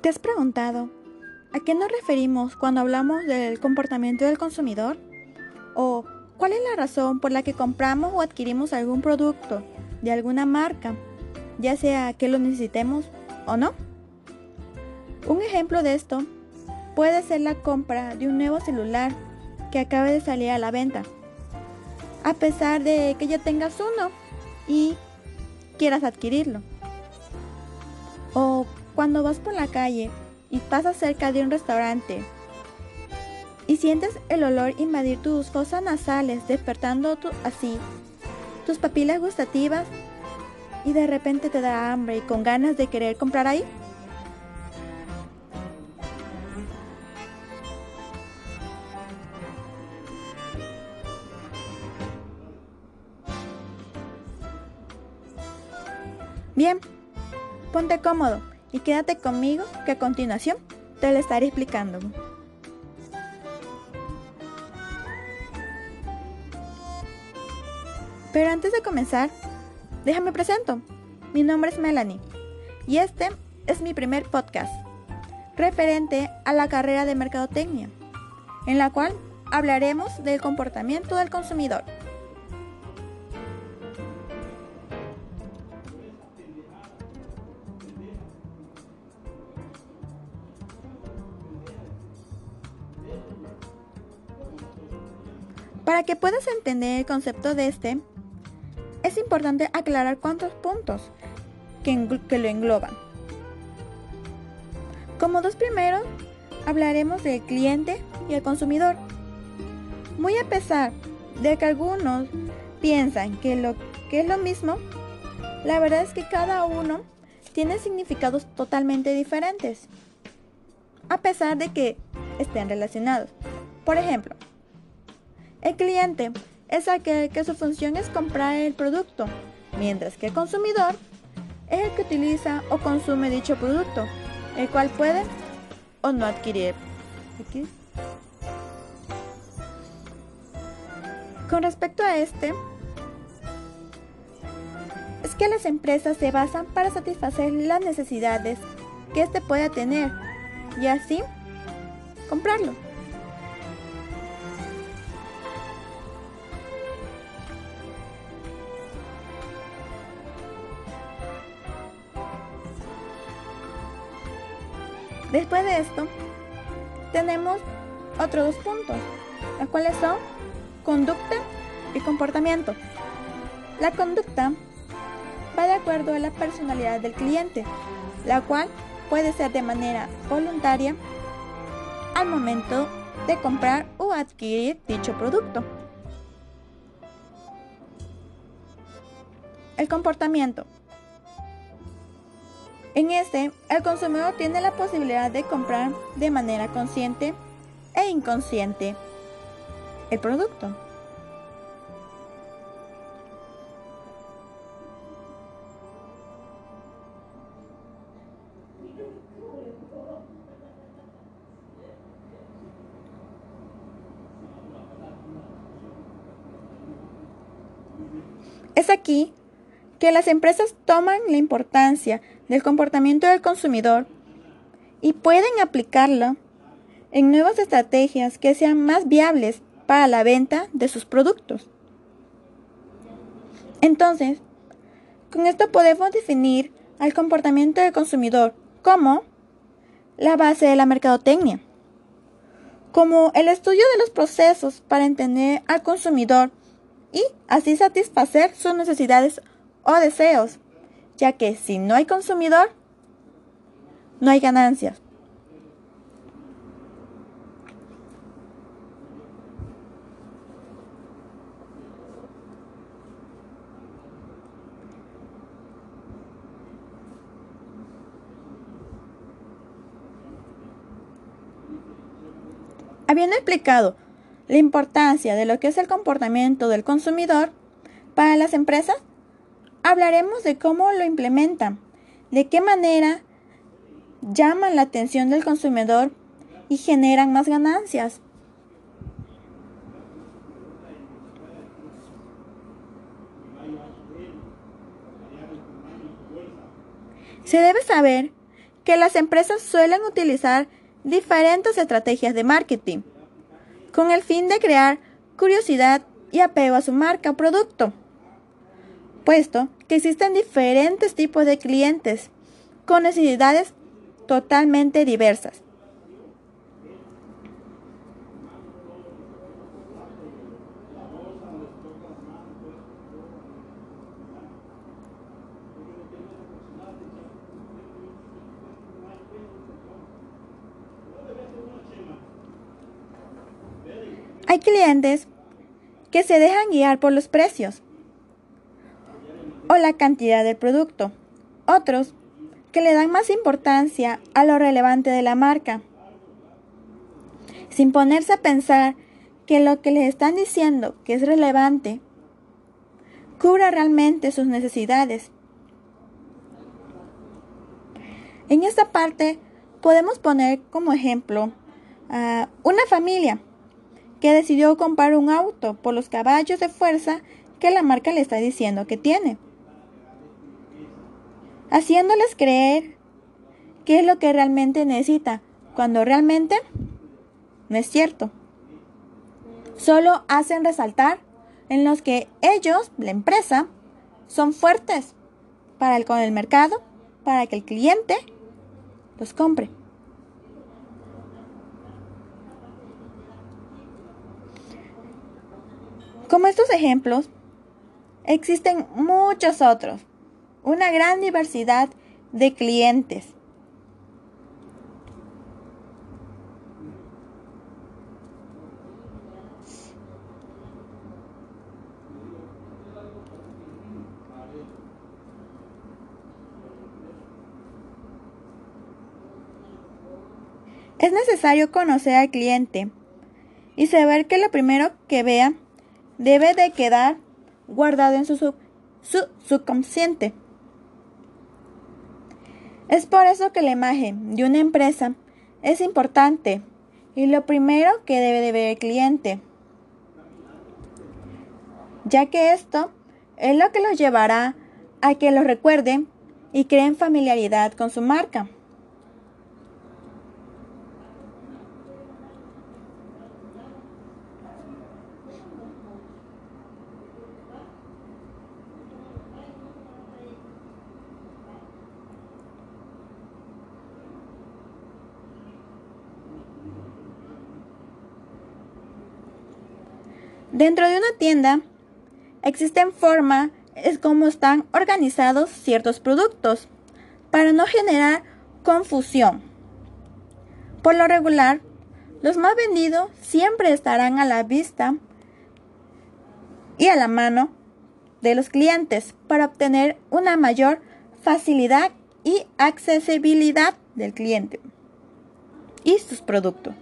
¿Te has preguntado a qué nos referimos cuando hablamos del comportamiento del consumidor? ¿O cuál es la razón por la que compramos o adquirimos algún producto de alguna marca, ya sea que lo necesitemos o no? Un ejemplo de esto puede ser la compra de un nuevo celular que acabe de salir a la venta, a pesar de que ya tengas uno y quieras adquirirlo. O cuando vas por la calle y pasas cerca de un restaurante y sientes el olor invadir tus fosas nasales, despertando así tus papilas gustativas y de repente te da hambre y con ganas de querer comprar ahí. Bien, ponte cómodo y quédate conmigo que a continuación te lo estaré explicando. Pero antes de comenzar, déjame presento. Mi nombre es Melanie y este es mi primer podcast referente a la carrera de Mercadotecnia, en la cual hablaremos del comportamiento del consumidor. Para que puedas entender el concepto de este, es importante aclarar cuántos puntos que, lo engloban. Como dos primeros, hablaremos del cliente y el consumidor. Muy a pesar de que algunos piensan que lo que es lo mismo, la verdad es que cada uno tiene significados totalmente diferentes, a pesar de que estén relacionados. Por ejemplo, el cliente es aquel que su función es comprar el producto, mientras que el consumidor es el que utiliza o consume dicho producto, el cual puede o no adquirir. Con respecto a este, es que las empresas se basan para satisfacer las necesidades que éste pueda tener y así comprarlo. Después de esto, tenemos otros dos puntos, los cuales son conducta y comportamiento. La conducta va de acuerdo a la personalidad del cliente, la cual puede ser de manera voluntaria al momento de comprar o adquirir dicho producto. El comportamiento en este, el consumidor tiene la posibilidad de comprar de manera consciente e inconsciente el producto. Es aquí que las empresas toman la importancia del comportamiento del consumidor y pueden aplicarlo en nuevas estrategias que sean más viables para la venta de sus productos. Entonces, con esto podemos definir al comportamiento del consumidor como la base de la mercadotecnia, como el estudio de los procesos para entender al consumidor y así satisfacer sus necesidades o deseos, ya que si no hay consumidor, no hay ganancias. Habiendo explicado la importancia de lo que es el comportamiento del consumidor para las empresas, hablaremos de cómo lo implementan, de qué manera llaman la atención del consumidor y generan más ganancias. Se debe saber que las empresas suelen utilizar diferentes estrategias de marketing con el fin de crear curiosidad y apego a su marca o producto, puesto que existen diferentes tipos de clientes con necesidades totalmente diversas. Hay clientes que se dejan guiar por los precios o la cantidad del producto. Otros que le dan más importancia a lo relevante de la marca, sin ponerse a pensar que lo que les están diciendo que es relevante cubra realmente sus necesidades. En esta parte podemos poner como ejemplo a una familia que decidió comprar un auto por los caballos de fuerza que la marca le está diciendo que tiene, haciéndoles creer qué es lo que realmente necesita, cuando realmente no es cierto. Solo hacen resaltar en los que ellos, la empresa, son fuertes para el, con el mercado, para que el cliente los compre. Como estos ejemplos, existen muchos otros, una gran diversidad de clientes. Es necesario conocer al cliente y saber que lo primero que vea debe de quedar guardado en su, subconsciente. Es por eso que la imagen de una empresa es importante y lo primero que debe de ver el cliente, ya que esto es lo que los llevará a que lo recuerden y creen familiaridad con su marca. Dentro de una tienda existen formas es como están organizados ciertos productos para no generar confusión. Por lo regular, los más vendidos siempre estarán a la vista y a la mano de los clientes para obtener una mayor facilidad y accesibilidad del cliente y sus productos.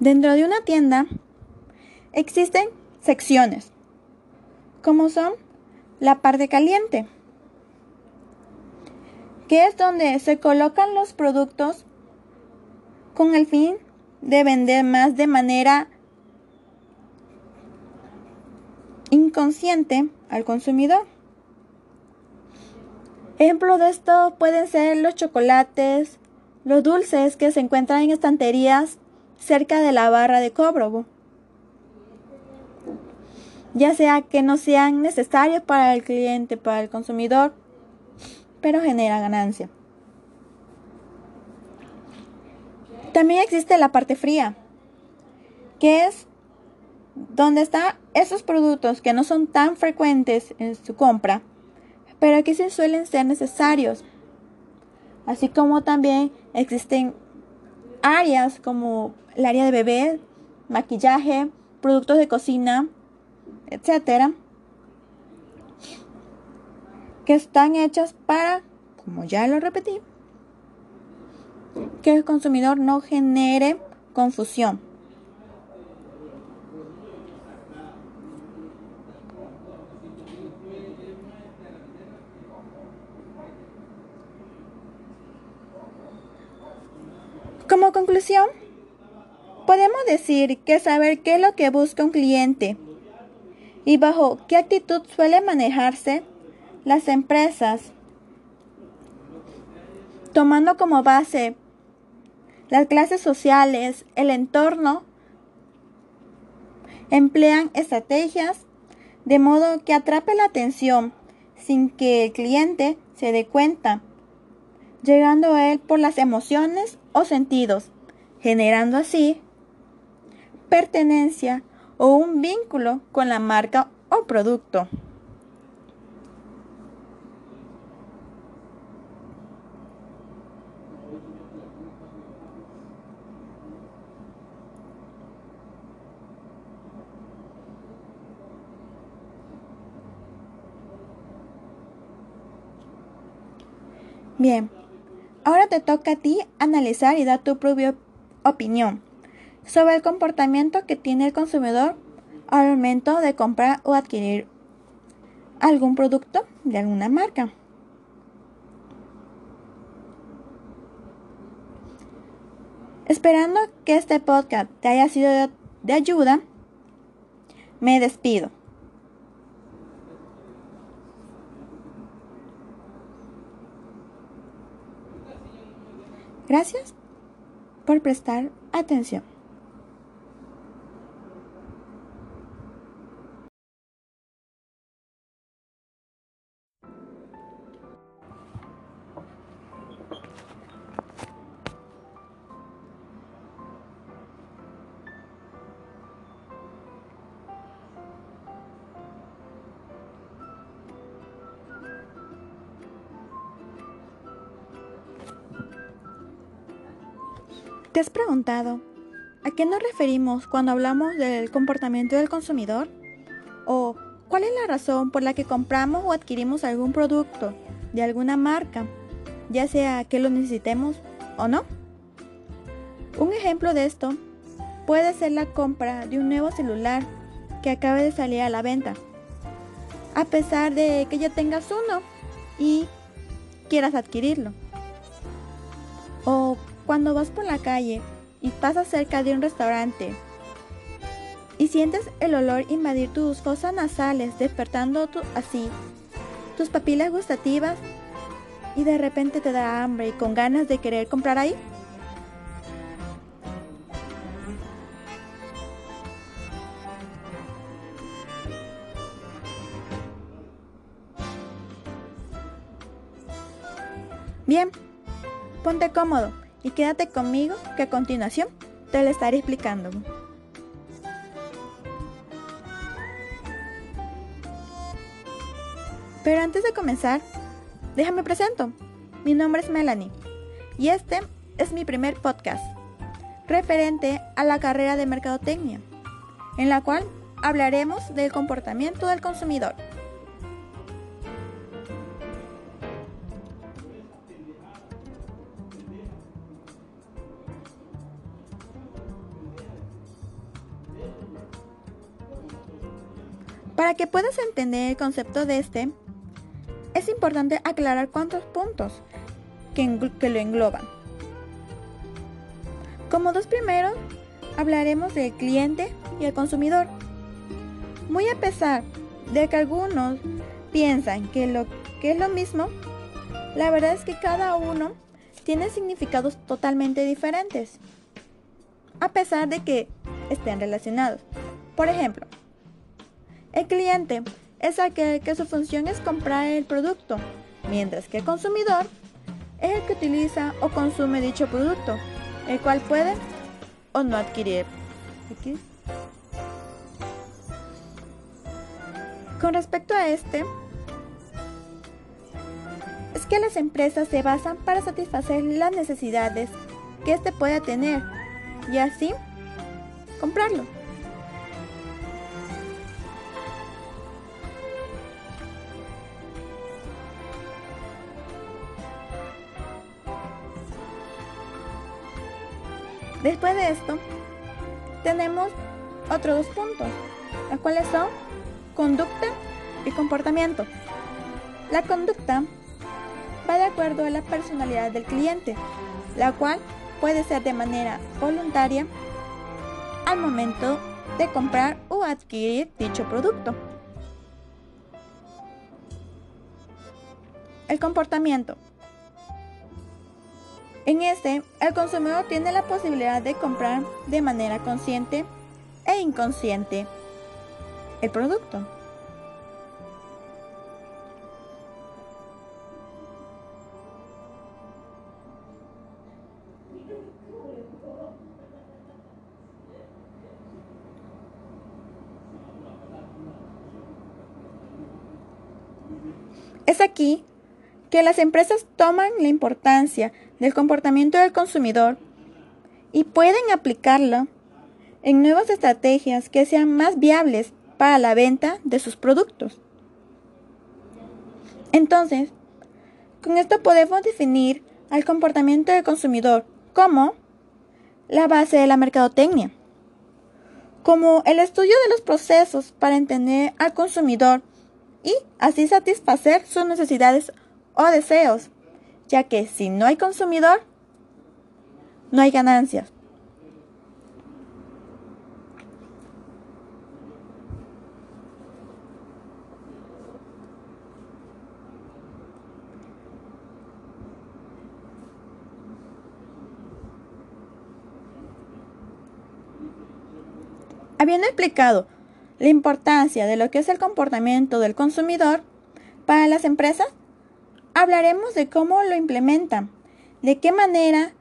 Dentro de una tienda existen secciones, como son la parte caliente, que es donde se colocan los productos con el fin de vender más de manera inconsciente al consumidor. Ejemplo de esto pueden ser los chocolates, los dulces que se encuentran en estanterías cerca de la barra de cobro, ya sea que no sean necesarios para el cliente, para el consumidor, pero genera ganancia. También existe la parte fría, que es donde están esos productos que no son tan frecuentes en su compra, pero que sí suelen ser necesarios. Así como también existen áreas como el área de bebé, maquillaje, productos de cocina, etcétera, que están hechas para, como ya lo repetí, que el consumidor no genere confusión. Conclusión, podemos decir que saber qué es lo que busca un cliente y bajo qué actitud suele manejarse las empresas, tomando como base las clases sociales, el entorno, emplean estrategias de modo que atrape la atención sin que el cliente se dé cuenta, llegando a él por las emociones o sentidos, generando así pertenencia o un vínculo con la marca o producto. Bien, ahora te toca a ti analizar y dar tu propia opinión sobre el comportamiento que tiene el consumidor al momento de comprar o adquirir algún producto de alguna marca. Esperando que este podcast te haya sido de, ayuda, me despido. Gracias por prestar atención. ¿Te has preguntado a qué nos referimos cuando hablamos del comportamiento del consumidor? ¿O cuál es la razón por la que compramos o adquirimos algún producto de alguna marca, ya sea que lo necesitemos o no? Un ejemplo de esto puede ser la compra de un nuevo celular que acabe de salir a la venta. A pesar de que ya tengas uno y quieras adquirirlo. O cuando vas por la calle y pasas cerca de un restaurante y sientes el olor invadir tus fosas nasales, despertando así tus papilas gustativas y de repente te da hambre y con ganas de querer comprar ahí. Bien, ponte cómodo y quédate conmigo que a continuación te lo estaré explicando. Pero antes de comenzar, déjame presento. Mi nombre es Melanie y este es mi primer podcast referente a la carrera de Mercadotecnia, en la cual hablaremos del comportamiento del consumidor. Para que puedas entender el concepto de este, es importante aclarar cuántos puntos que, lo engloban. Como dos primeros, hablaremos del cliente y el consumidor. Muy a pesar de que algunos piensan que es lo mismo, la verdad es que cada uno tiene significados totalmente diferentes, a pesar de que estén relacionados. Por ejemplo, el cliente es aquel que su función es comprar el producto, mientras que el consumidor es el que utiliza o consume dicho producto, el cual puede o no adquirir. Con respecto a este, es que las empresas se basan para satisfacer las necesidades que éste pueda tener y así comprarlo. Después de esto, tenemos otros dos puntos, los cuales son conducta y comportamiento. La conducta va de acuerdo a la personalidad del cliente, la cual puede ser de manera voluntaria al momento de comprar o adquirir dicho producto. El comportamiento. En este, el consumidor tiene la posibilidad de comprar de manera consciente e inconsciente el producto. Es aquí que las empresas toman la importancia del comportamiento del consumidor y pueden aplicarlo en nuevas estrategias que sean más viables para la venta de sus productos. Entonces, con esto podemos definir al comportamiento del consumidor como la base de la mercadotecnia, como el estudio de los procesos para entender al consumidor y así satisfacer sus necesidades o deseos, ya que si no hay consumidor, no hay ganancias. Habiendo explicado la importancia de lo que es el comportamiento del consumidor para las empresas, hablaremos de cómo lo implementan, de qué manera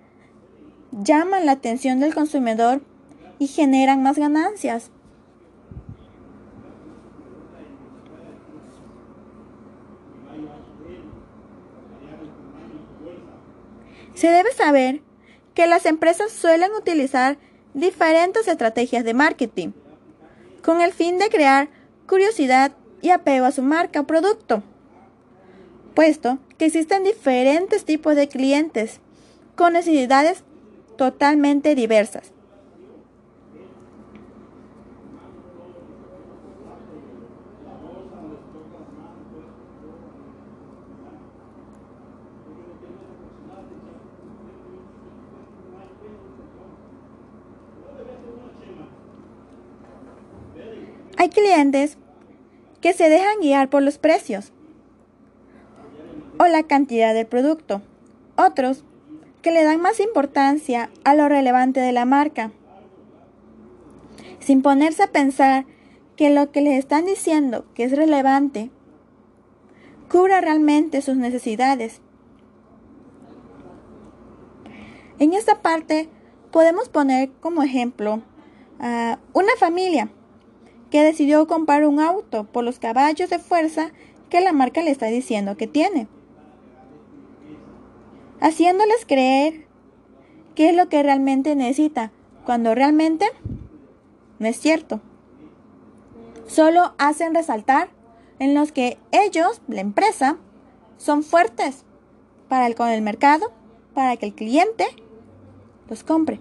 llaman la atención del consumidor y generan más ganancias. Se debe saber que las empresas suelen utilizar diferentes estrategias de marketing con el fin de crear curiosidad y apego a su marca o producto, puesto que existen diferentes tipos de clientes con necesidades totalmente diversas. Hay clientes que se dejan guiar por los precios o la cantidad del producto. Otros que le dan más importancia a lo relevante de la marca, sin ponerse a pensar que lo que les están diciendo que es relevante cubra realmente sus necesidades. En esta parte podemos poner como ejemplo a una familia que decidió comprar un auto por los caballos de fuerza que la marca le está diciendo que tiene, haciéndoles creer qué es lo que realmente necesita, cuando realmente no es cierto. Solo hacen resaltar en los que ellos, la empresa, son fuertes para el, con el mercado, para que el cliente los compre.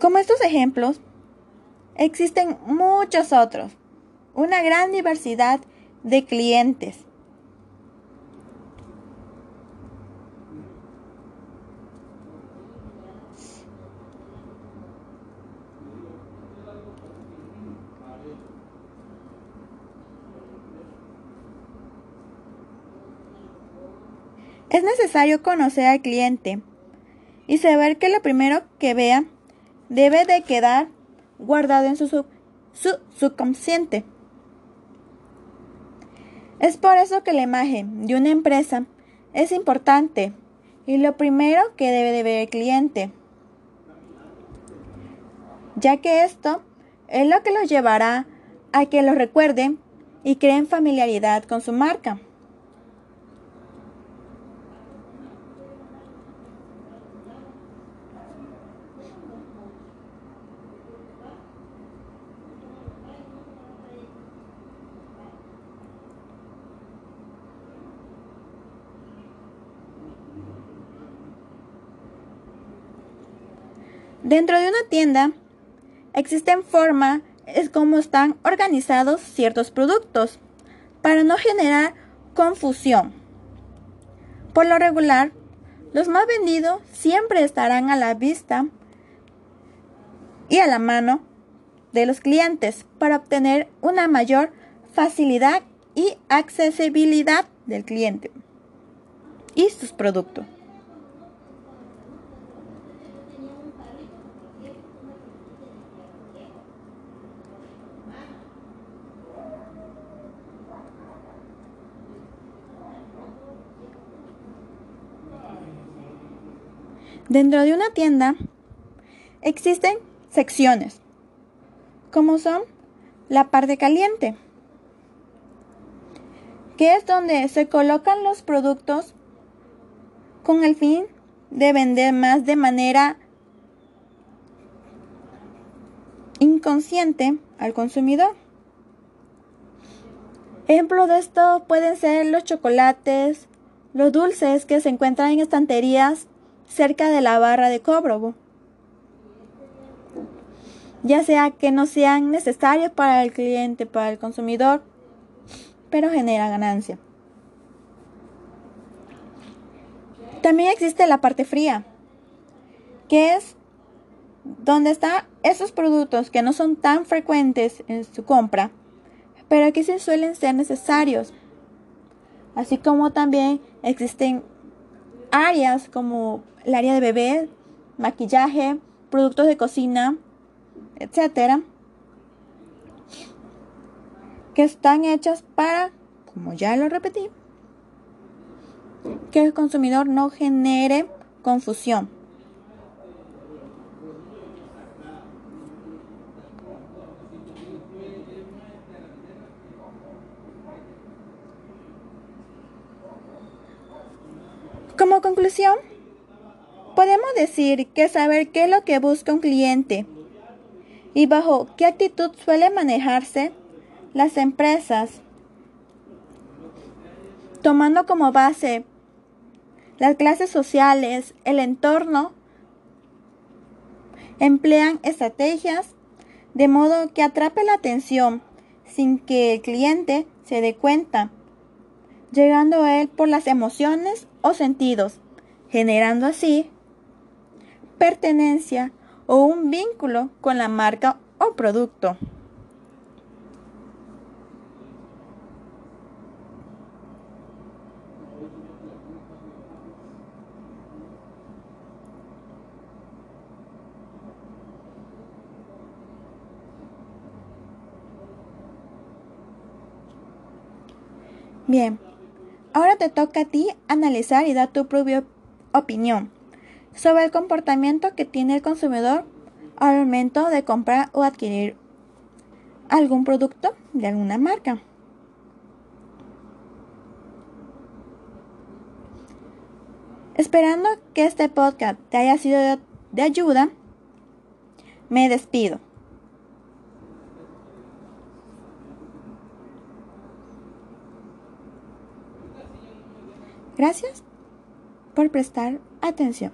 Como estos ejemplos, existen muchos otros, una gran diversidad de clientes. Es necesario conocer al cliente y saber que lo primero que vea debe de quedar guardado en su, subconsciente. Es por eso que la imagen de una empresa es importante y lo primero que debe de ver el cliente, ya que esto es lo que los llevará a que lo recuerden y creen familiaridad con su marca. Dentro de una tienda existen formas es como están organizados ciertos productos para no generar confusión. Por lo regular, los más vendidos siempre estarán a la vista y a la mano de los clientes para obtener una mayor facilidad y accesibilidad del cliente y sus productos. Dentro de una tienda existen secciones, como son la parte caliente, que es donde se colocan los productos con el fin de vender más de manera inconsciente al consumidor. Ejemplo de esto pueden ser los chocolates, los dulces que se encuentran en estanterías cerca de la barra de cobro, ya sea que no sean necesarios para el cliente, para el consumidor, pero genera ganancia. También existe la parte fría, que es donde están esos productos que no son tan frecuentes en su compra, pero que sí suelen ser necesarios. Así como también existen áreas como el área de bebé, maquillaje, productos de cocina, etcétera, que están hechas para, como ya lo repetí, que el consumidor no genere confusión. Como conclusión, podemos decir que saber qué es lo que busca un cliente y bajo qué actitud suele manejarse las empresas, tomando como base las clases sociales, el entorno, emplean estrategias de modo que atrape la atención sin que el cliente se dé cuenta, llegando a él por las emociones o sentidos, generando así pertenencia o un vínculo con la marca o producto. Bien, ahora te toca a ti analizar y dar tu propia opinión sobre el comportamiento que tiene el consumidor al momento de comprar o adquirir algún producto de alguna marca. Esperando que este podcast te haya sido de, ayuda, me despido. Gracias por prestar atención.